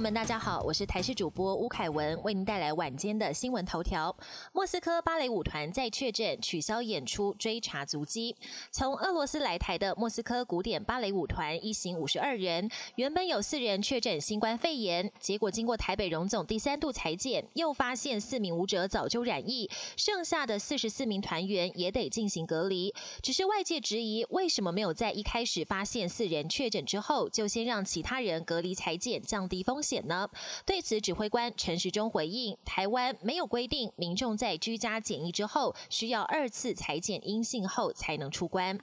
们，大家好，我是台视主播吴凯文，为您带来晚间的新闻头条。莫斯科芭蕾舞团再确诊取消演出，追查足迹。从俄罗斯来台的莫斯科古典芭蕾舞团一行五十二人，原本有四人确诊新冠肺炎，结果经过台北荣总第三度裁剪，又发现四名舞者早就染疫，剩下的四十四名团员也得进行隔离。只是外界质疑，为什么没有在一开始发现四人确诊之后，就先让其他人隔离裁剪，降低风险？险呢？对此，指挥官陈时中回应：台湾没有规定，民众在居家检疫之后，需要二次裁检阴性后才能出关。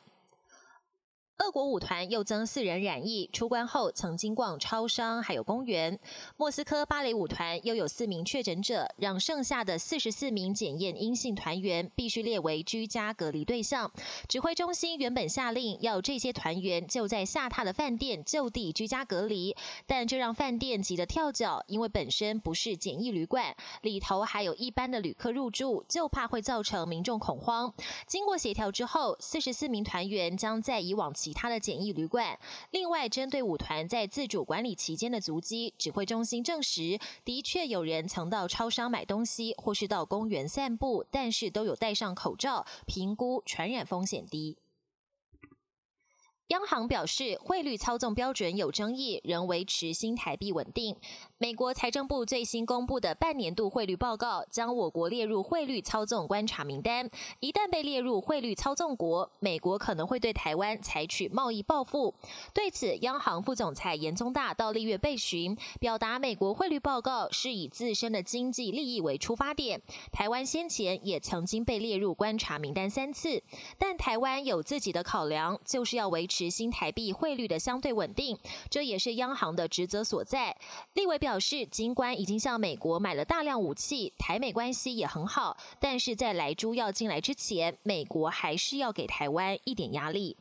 俄国舞团又增四人染疫，出关后曾经逛超商，还有公园。莫斯科芭蕾舞团又有四名确诊者，让剩下的四十四名检验阴性团员必须列为居家隔离对象。指挥中心原本下令要这些团员就在下榻的饭店就地居家隔离，但这让饭店急得跳脚，因为本身不是检疫旅馆，里头还有一般的旅客入住，就怕会造成民众恐慌。经过协调之后，四十四名团员将在以往。其他的简易旅馆。另外，针对舞团在自主管理期间的足迹，指挥中心证实，的确有人曾到超商买东西，或是到公园散步，但是都有戴上口罩，评估传染风险低。央行表示，汇率操纵标准有争议，仍维持新台币稳定。美国财政部最新公布的半年度汇率报告，将我国列入汇率操纵观察名单。一旦被列入汇率操纵国，美国可能会对台湾采取贸易报复。对此，央行副总裁严宗大到立月被询，表达美国汇率报告是以自身的经济利益为出发点。台湾先前也曾经被列入观察名单三次，但台湾有自己的考量，就是要维持。持新台币汇率的相对稳定，这也是央行的职责所在。立委表示，尽管已经向美国买了大量武器，台美关系也很好，但是在来猪要进来之前，美国还是要给台湾一点压力。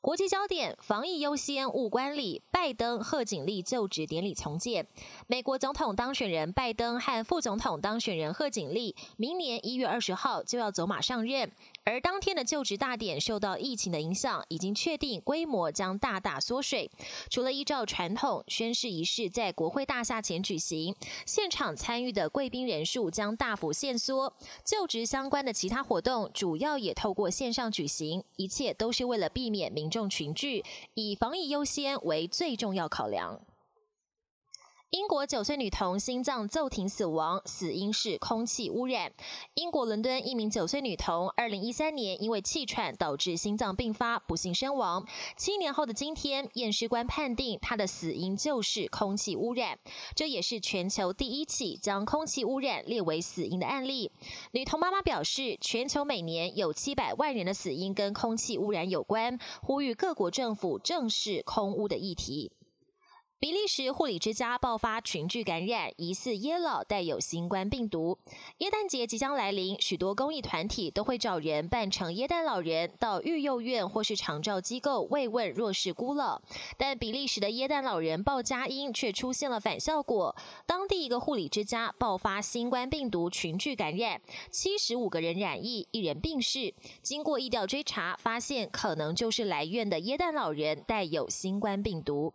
国际焦点：防疫优先，勿观礼。拜登贺锦丽就职典礼重建。美国总统当选人拜登和副总统当选人贺锦丽，明年一月二十号就要走马上任。而当天的就职大典受到疫情的影响，已经确定规模将大大缩水。除了依照传统宣誓仪式在国会大厦前举行，现场参与的贵宾人数将大幅限缩。就职相关的其他活动主要也透过线上举行，一切都是为了避免民。众群聚，以防疫优先为最重要考量。英国九岁女童心脏骤停死亡，死因是空气污染。英国伦敦一名九岁女童，二零一三年因为气喘导致心脏病发，不幸身亡。七年后的今天，验尸官判定她的死因就是空气污染。这也是全球第一起将空气污染列为死因的案例。女童妈妈表示，全球每年有七百万人的死因跟空气污染有关，呼吁各国政府正视空污的议题。比利时护理之家爆发群聚感染，疑似耶老带有新冠病毒。耶诞节即将来临，许多公益团体都会找人扮成耶诞老人，到育幼院或是长照机构慰问弱势孤老。但比利时的耶诞老人报佳音却出现了反效果，当地一个护理之家爆发新冠病毒群聚感染，七十五个人染疫，一人病逝。经过疫调追查，发现可能就是来院的耶诞老人带有新冠病毒。